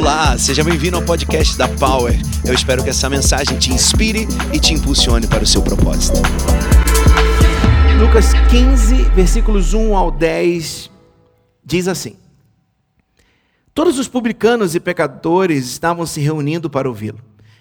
Olá, seja bem-vindo ao podcast da Power. Eu espero que essa mensagem te inspire e te impulsione para o seu propósito. Lucas 15, versículos 1 ao 10, diz assim: Todos os publicanos e pecadores estavam se reunindo para ouvi-lo,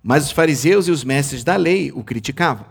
mas os fariseus e os mestres da lei o criticavam.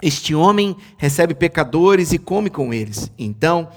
Este homem recebe pecadores e come com eles. Então,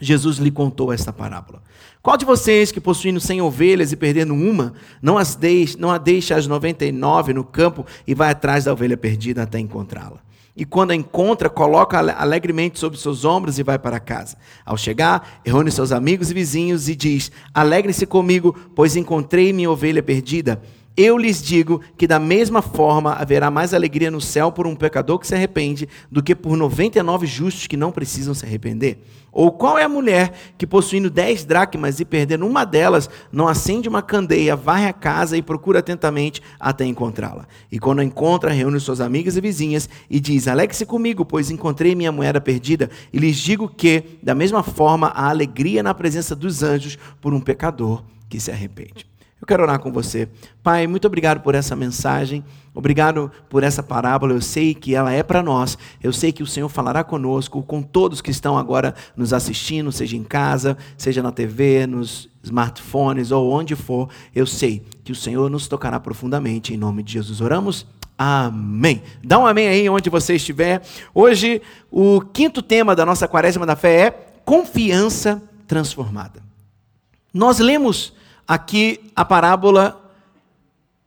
Jesus lhe contou esta parábola. Qual de vocês que possuindo cem ovelhas e perdendo uma, não, as deixa, não a deixa as 99 no campo e vai atrás da ovelha perdida até encontrá-la? E quando a encontra, coloca alegremente sobre seus ombros e vai para casa. Ao chegar, reúne seus amigos e vizinhos e diz: Alegrem-se comigo, pois encontrei minha ovelha perdida. Eu lhes digo que da mesma forma haverá mais alegria no céu por um pecador que se arrepende do que por 99 justos que não precisam se arrepender. Ou qual é a mulher que, possuindo dez dracmas e perdendo uma delas, não acende uma candeia, varre a casa e procura atentamente até encontrá-la? E quando a encontra, reúne suas amigas e vizinhas e diz: Alegre-se comigo, pois encontrei minha moeda perdida. E lhes digo que, da mesma forma, há alegria na presença dos anjos por um pecador que se arrepende. Eu quero orar com você. Pai, muito obrigado por essa mensagem, obrigado por essa parábola. Eu sei que ela é para nós, eu sei que o Senhor falará conosco, com todos que estão agora nos assistindo, seja em casa, seja na TV, nos smartphones ou onde for. Eu sei que o Senhor nos tocará profundamente, em nome de Jesus. Oramos? Amém. Dá um amém aí onde você estiver. Hoje, o quinto tema da nossa quaresma da fé é confiança transformada. Nós lemos aqui a parábola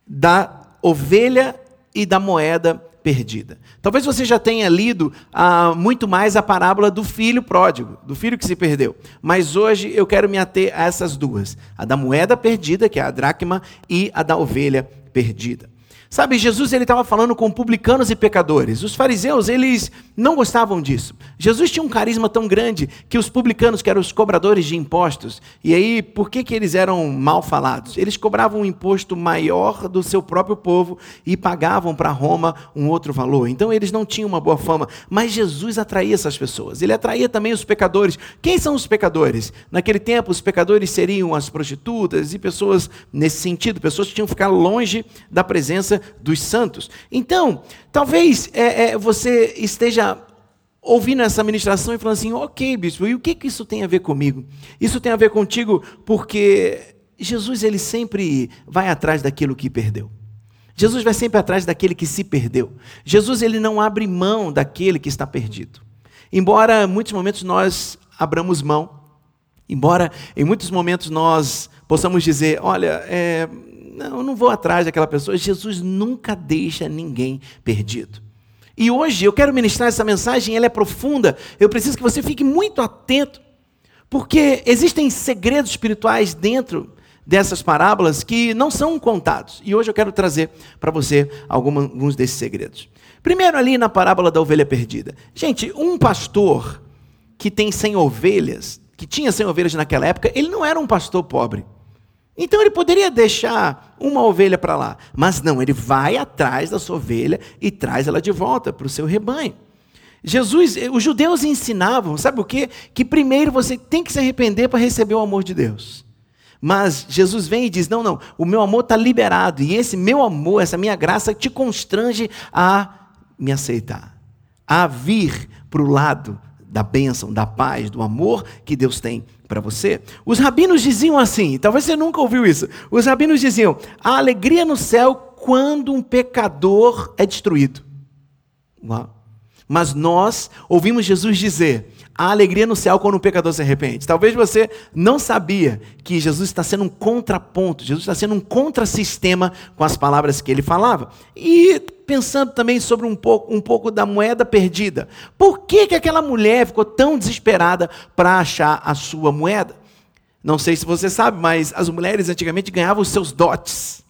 da ovelha e da moeda perdida. Talvez você já tenha lido ah, muito mais a parábola do filho pródigo, do filho que se perdeu. Mas hoje eu quero me ater a essas duas: a da moeda perdida, que é a dracma, e a da ovelha perdida. Sabe, Jesus ele estava falando com publicanos e pecadores. Os fariseus, eles não gostavam disso. Jesus tinha um carisma tão grande que os publicanos, que eram os cobradores de impostos, e aí, por que, que eles eram mal falados? Eles cobravam um imposto maior do seu próprio povo e pagavam para Roma um outro valor. Então, eles não tinham uma boa fama. Mas Jesus atraía essas pessoas. Ele atraía também os pecadores. Quem são os pecadores? Naquele tempo, os pecadores seriam as prostitutas e pessoas nesse sentido, pessoas que tinham que ficar longe da presença dos santos. Então, talvez é, é, você esteja ouvindo essa ministração e falando assim: ok, bispo, e o que, que isso tem a ver comigo? Isso tem a ver contigo porque Jesus ele sempre vai atrás daquilo que perdeu. Jesus vai sempre atrás daquele que se perdeu. Jesus ele não abre mão daquele que está perdido. Embora em muitos momentos nós abramos mão, embora em muitos momentos nós possamos dizer, olha, é, não, eu não vou atrás daquela pessoa. Jesus nunca deixa ninguém perdido. E hoje eu quero ministrar essa mensagem, ela é profunda. Eu preciso que você fique muito atento, porque existem segredos espirituais dentro dessas parábolas que não são contados. E hoje eu quero trazer para você alguns desses segredos. Primeiro, ali na parábola da ovelha perdida. Gente, um pastor que tem 100 ovelhas, que tinha 100 ovelhas naquela época, ele não era um pastor pobre. Então ele poderia deixar uma ovelha para lá, mas não, ele vai atrás da sua ovelha e traz ela de volta para o seu rebanho. Jesus, eh, os judeus ensinavam, sabe o quê? Que primeiro você tem que se arrepender para receber o amor de Deus. Mas Jesus vem e diz: não, não, o meu amor está liberado, e esse meu amor, essa minha graça te constrange a me aceitar, a vir para o lado da bênção, da paz, do amor que Deus tem para você. Os rabinos diziam assim, talvez você nunca ouviu isso. Os rabinos diziam: a alegria no céu quando um pecador é destruído. Uau. Mas nós ouvimos Jesus dizer: a alegria no céu quando um pecador se arrepende. Talvez você não sabia que Jesus está sendo um contraponto, Jesus está sendo um contrassistema com as palavras que ele falava. E pensando também sobre um pouco, um pouco da moeda perdida. Por que, que aquela mulher ficou tão desesperada para achar a sua moeda? Não sei se você sabe, mas as mulheres antigamente ganhavam os seus dotes.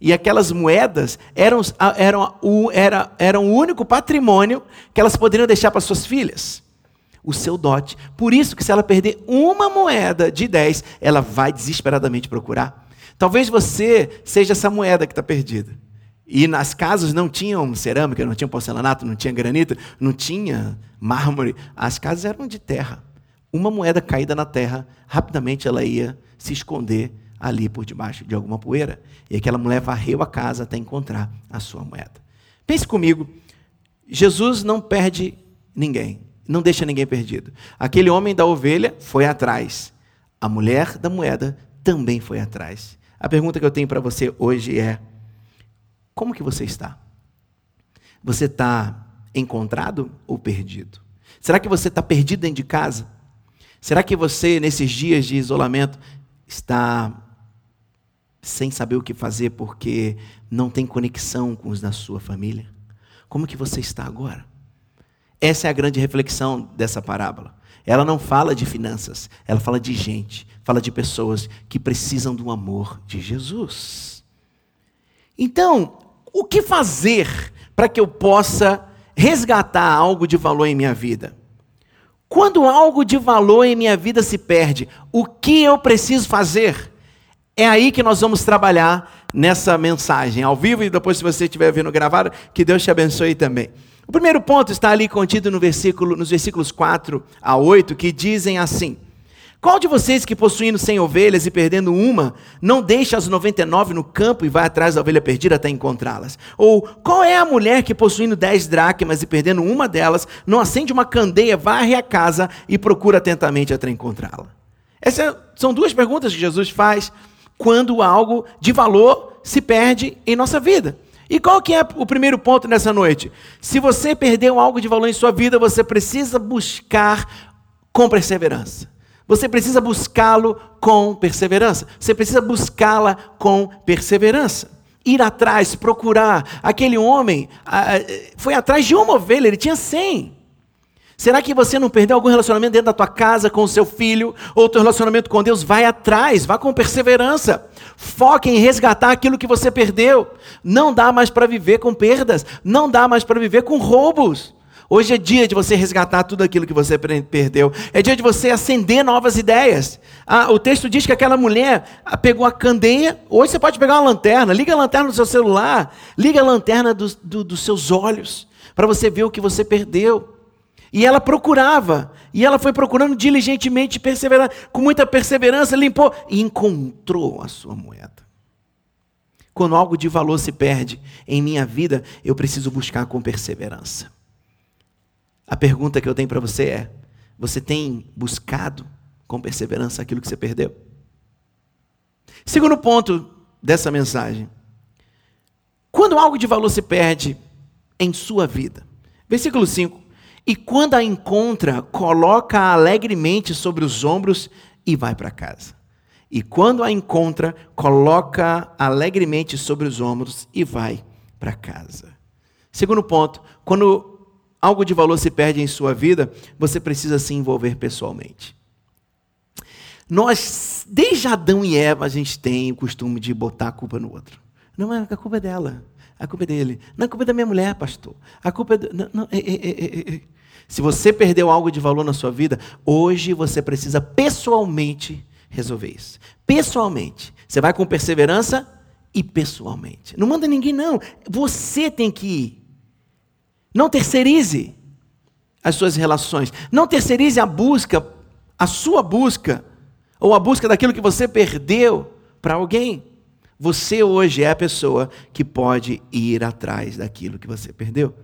E aquelas moedas eram, eram, era, eram o único patrimônio que elas poderiam deixar para suas filhas. O seu dote. Por isso que se ela perder uma moeda de 10, ela vai desesperadamente procurar. Talvez você seja essa moeda que está perdida. E nas casas não tinham cerâmica, não tinha porcelanato, não tinha granito, não tinha mármore. As casas eram de terra. Uma moeda caída na terra, rapidamente ela ia se esconder ali por debaixo de alguma poeira. E aquela mulher varreu a casa até encontrar a sua moeda. Pense comigo, Jesus não perde ninguém, não deixa ninguém perdido. Aquele homem da ovelha foi atrás, a mulher da moeda também foi atrás. A pergunta que eu tenho para você hoje é: como que você está? Você está encontrado ou perdido? Será que você está perdido dentro de casa? Será que você, nesses dias de isolamento, está sem saber o que fazer porque não tem conexão com os da sua família? Como que você está agora? Essa é a grande reflexão dessa parábola. Ela não fala de finanças, ela fala de gente, fala de pessoas que precisam do amor de Jesus. Então, o que fazer para que eu possa resgatar algo de valor em minha vida? Quando algo de valor em minha vida se perde, o que eu preciso fazer? É aí que nós vamos trabalhar nessa mensagem, ao vivo e depois, se você estiver vendo gravado, que Deus te abençoe também. O primeiro ponto está ali contido no versículo, nos versículos 4 a 8, que dizem assim: Qual de vocês que possuindo cem ovelhas e perdendo uma, não deixa as 99 no campo e vai atrás da ovelha perdida até encontrá-las? Ou qual é a mulher que possuindo dez dracmas e perdendo uma delas, não acende uma candeia, varre a casa e procura atentamente até encontrá-la? Essas são duas perguntas que Jesus faz quando algo de valor se perde em nossa vida. E qual que é o primeiro ponto nessa noite? Se você perdeu algo de valor em sua vida, você precisa buscar com perseverança. Você precisa buscá-lo com perseverança. Você precisa buscá-la com perseverança. Ir atrás, procurar. Aquele homem foi atrás de uma ovelha, ele tinha cem. Será que você não perdeu algum relacionamento dentro da tua casa com o seu filho ou teu relacionamento com Deus? Vai atrás, vá com perseverança. Foque em resgatar aquilo que você perdeu. Não dá mais para viver com perdas, não dá mais para viver com roubos. Hoje é dia de você resgatar tudo aquilo que você perdeu. É dia de você acender novas ideias. Ah, o texto diz que aquela mulher ah, pegou a candeia. Hoje você pode pegar uma lanterna. Liga a lanterna do seu celular. Liga a lanterna do, do, dos seus olhos. Para você ver o que você perdeu. E ela procurava, e ela foi procurando diligentemente, perseverar, com muita perseverança, limpou e encontrou a sua moeda. Quando algo de valor se perde em minha vida, eu preciso buscar com perseverança. A pergunta que eu tenho para você é: você tem buscado com perseverança aquilo que você perdeu? Segundo ponto dessa mensagem: quando algo de valor se perde em sua vida, versículo 5. E quando a encontra, coloca alegremente sobre os ombros e vai para casa. E quando a encontra, coloca alegremente sobre os ombros e vai para casa. Segundo ponto, quando algo de valor se perde em sua vida, você precisa se envolver pessoalmente. Nós, desde Adão e Eva, a gente tem o costume de botar a culpa no outro. Não, a culpa é dela. A culpa é dele. Não, a culpa é da minha mulher, pastor. A culpa é. Do... Não, não, é, é, é, se você perdeu algo de valor na sua vida, hoje você precisa pessoalmente resolver isso. Pessoalmente. Você vai com perseverança e pessoalmente. Não manda ninguém, não. Você tem que ir. Não terceirize as suas relações. Não terceirize a busca, a sua busca, ou a busca daquilo que você perdeu para alguém. Você hoje é a pessoa que pode ir atrás daquilo que você perdeu.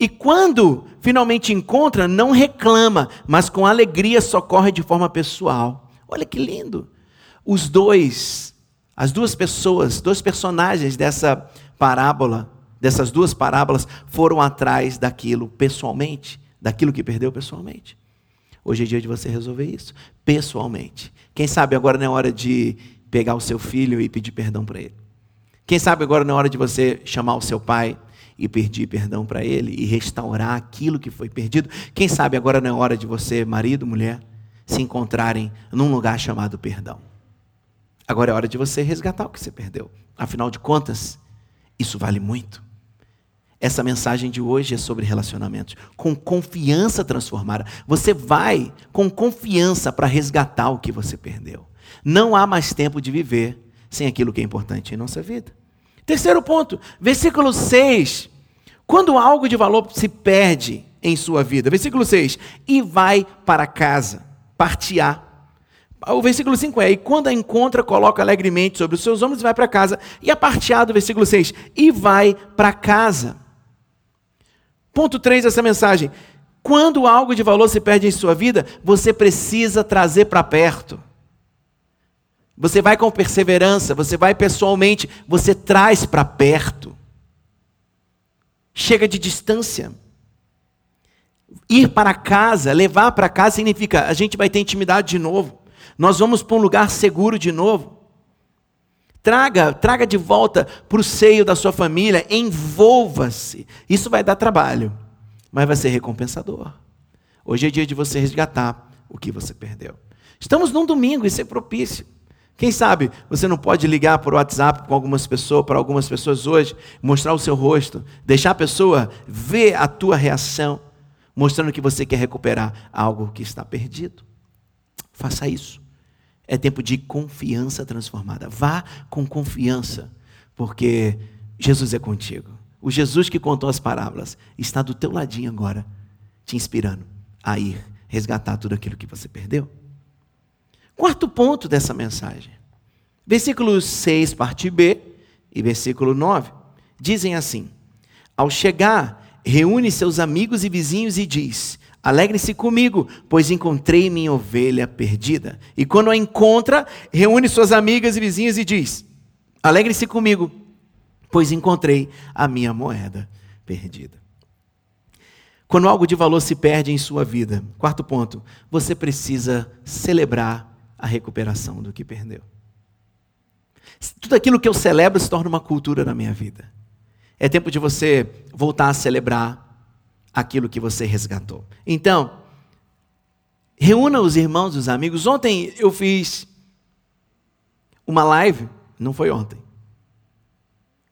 E quando finalmente encontra, não reclama, mas com alegria socorre de forma pessoal. Olha que lindo. Os dois, as duas pessoas, dois personagens dessa parábola, dessas duas parábolas, foram atrás daquilo pessoalmente, daquilo que perdeu pessoalmente. Hoje é dia de você resolver isso, pessoalmente. Quem sabe agora não é hora de pegar o seu filho e pedir perdão para ele. Quem sabe agora não é hora de você chamar o seu pai e pedir perdão para ele e restaurar aquilo que foi perdido. Quem sabe agora não é hora de você, marido, mulher, se encontrarem num lugar chamado perdão. Agora é hora de você resgatar o que você perdeu. Afinal de contas, isso vale muito. Essa mensagem de hoje é sobre relacionamentos. Com confiança transformada. Você vai com confiança para resgatar o que você perdeu. Não há mais tempo de viver sem aquilo que é importante em nossa vida. Terceiro ponto, versículo 6. Quando algo de valor se perde em sua vida, versículo 6, e vai para casa, partear, O versículo 5 é: E quando a encontra, coloca alegremente sobre os seus ombros e vai para casa. E a parte A do versículo 6: E vai para casa. Ponto 3 dessa mensagem: Quando algo de valor se perde em sua vida, você precisa trazer para perto. Você vai com perseverança, você vai pessoalmente, você traz para perto. Chega de distância. Ir para casa, levar para casa significa a gente vai ter intimidade de novo. Nós vamos para um lugar seguro de novo. Traga, traga de volta para o seio da sua família, envolva-se. Isso vai dar trabalho, mas vai ser recompensador. Hoje é dia de você resgatar o que você perdeu. Estamos num domingo, isso é propício. Quem sabe você não pode ligar por WhatsApp com algumas pessoas, para algumas pessoas hoje, mostrar o seu rosto, deixar a pessoa ver a tua reação, mostrando que você quer recuperar algo que está perdido. Faça isso. É tempo de confiança transformada. Vá com confiança, porque Jesus é contigo. O Jesus que contou as parábolas está do teu ladinho agora, te inspirando a ir resgatar tudo aquilo que você perdeu. Quarto ponto dessa mensagem. Versículo 6, parte B, e versículo 9, dizem assim: Ao chegar, reúne seus amigos e vizinhos e diz: Alegre-se comigo, pois encontrei minha ovelha perdida. E quando a encontra, reúne suas amigas e vizinhas e diz: Alegre-se comigo, pois encontrei a minha moeda perdida. Quando algo de valor se perde em sua vida, quarto ponto, você precisa celebrar a recuperação do que perdeu. Tudo aquilo aquilo que você resgatou. Então, reúna os irmãos, os amigos. Ontem eu fiz uma live, não foi ontem.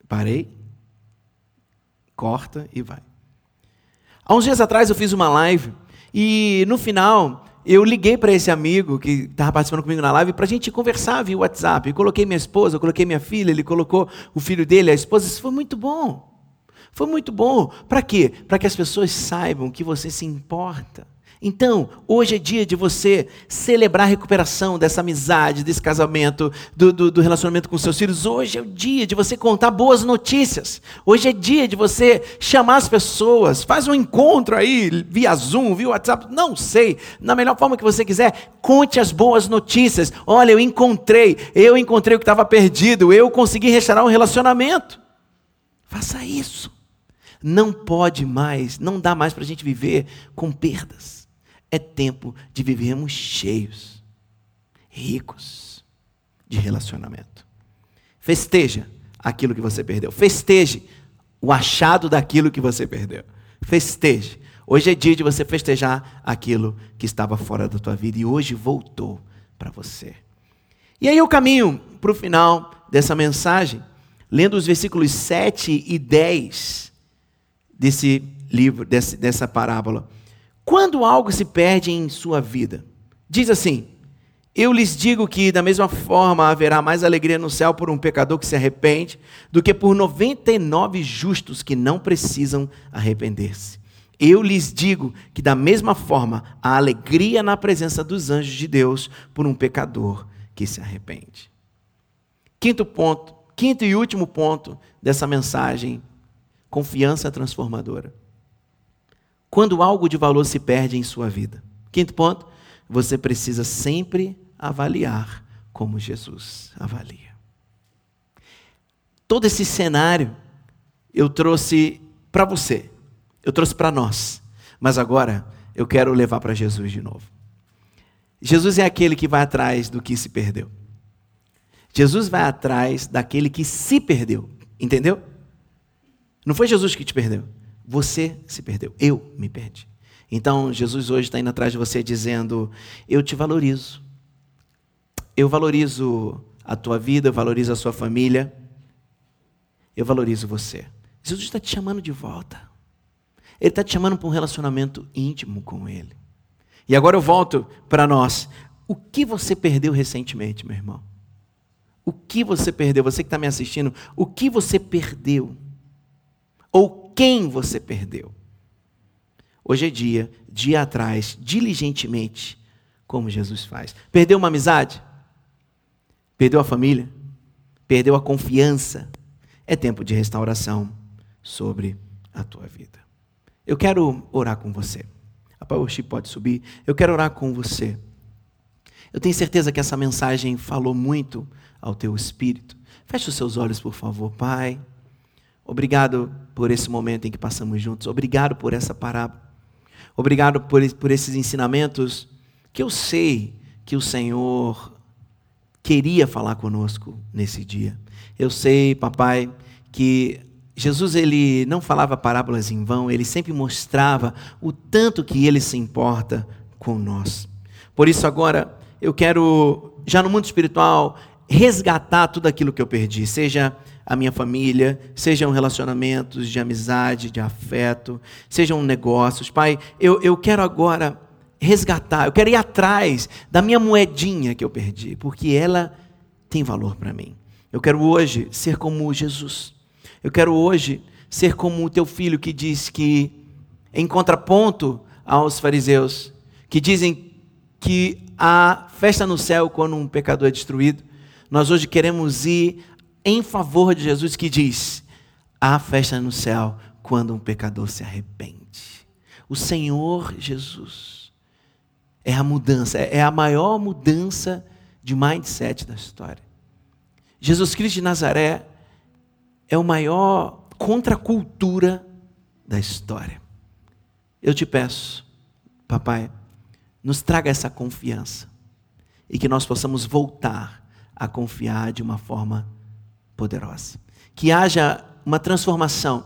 Parei, corta e vai. Há uns dias atrás eu fiz uma live e no final eu liguei para esse amigo que estava participando comigo na live para a gente conversar via WhatsApp. Eu coloquei minha esposa, eu coloquei minha filha, ele colocou o filho dele, a esposa. Isso foi muito bom. Foi muito bom. Para quê? Para que as pessoas saibam que você se importa. Então, hoje é dia de você celebrar a recuperação dessa amizade, desse casamento, do, do, do, relacionamento com seus filhos. Hoje é o dia de você contar boas notícias. Hoje é dia de você chamar as pessoas. Faz um encontro aí, via Zoom, via WhatsApp, não sei. Na melhor forma que você quiser, conte as boas notícias. Olha, eu encontrei, eu encontrei o que estava perdido, eu consegui restaurar um relacionamento. Faça isso. Não pode mais, não dá mais para a gente viver com perdas. É tempo de vivermos cheios, ricos de relacionamento. Festeja aquilo que você perdeu. Festeje o achado daquilo que você perdeu. Festeje. Hoje é dia de você festejar aquilo que estava fora da tua vida e hoje voltou para você. E aí eu caminho para o final dessa mensagem, lendo os versículos 7 e 10 desse livro, desse, dessa parábola. Quando algo se perde em sua vida, diz assim: Eu lhes digo que, da mesma forma, haverá mais alegria no céu por um pecador que se arrepende do que por 99 justos que não precisam arrepender-se. Eu lhes digo que, da mesma forma, há alegria na presença dos anjos de Deus por um pecador que se arrepende. Quinto ponto, quinto e último ponto dessa mensagem confiança transformadora. Quando algo de valor se perde em sua vida. Quinto ponto, você precisa sempre avaliar como Jesus avalia. Todo esse cenário eu trouxe para você, eu trouxe para nós, mas agora eu quero levar para Jesus de novo. Jesus é aquele que vai atrás do que se perdeu. Jesus vai atrás daquele que se perdeu, entendeu? Não foi Jesus que te perdeu. Você se perdeu. Eu me perdi. Então, Jesus hoje está indo atrás de você dizendo: Eu te valorizo. Eu valorizo a tua vida, eu valorizo a sua família. Eu valorizo você. Jesus está te chamando de volta. Ele está te chamando para um relacionamento íntimo com Ele. E agora eu volto para nós. O que você perdeu recentemente, meu irmão? O que você perdeu? Você que está me assistindo, o que você perdeu? Ou quem você perdeu. Hoje é dia de ir atrás, diligentemente, como Jesus faz. Perdeu uma amizade? Perdeu a família? Perdeu a confiança? É tempo de restauração sobre a tua vida. Eu quero orar com você. A Powership pode subir. Eu quero orar com você. Eu tenho certeza que essa mensagem falou muito ao teu espírito. Feche os seus olhos, por favor, Pai. Obrigado por esse momento em que passamos juntos. Obrigado por essa parábola. Obrigado por, por esses ensinamentos que eu sei que o Senhor queria falar conosco nesse dia. Eu sei, papai, que Jesus ele não falava parábolas em vão, ele sempre mostrava o tanto que ele se importa com nós. Por isso agora eu quero já no mundo espiritual resgatar tudo aquilo que eu perdi, seja a minha família, sejam relacionamentos de amizade, de afeto, sejam negócios. Pai, eu, eu quero agora resgatar, eu quero ir atrás da minha moedinha que eu perdi, porque ela tem valor para mim. Eu quero hoje ser como Jesus. Eu quero hoje ser como o teu filho que diz que, em contraponto aos fariseus, que dizem que há festa no céu quando um pecador é destruído, nós hoje queremos ir em favor de Jesus que diz: há festa no céu quando um pecador se arrepende. O Senhor Jesus é a mudança, é a maior mudança de mindset da história. Jesus Cristo de Nazaré é o maior contracultura da história. Eu te peço, papai, nos traga essa confiança e que nós possamos voltar a confiar de uma forma poderosa. Que haja uma transformação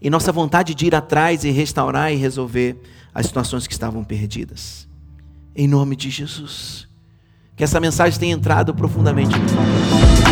em nossa vontade de ir atrás e restaurar e resolver as situações que estavam perdidas. Em nome de Jesus. Que essa mensagem tenha entrado profundamente no coração.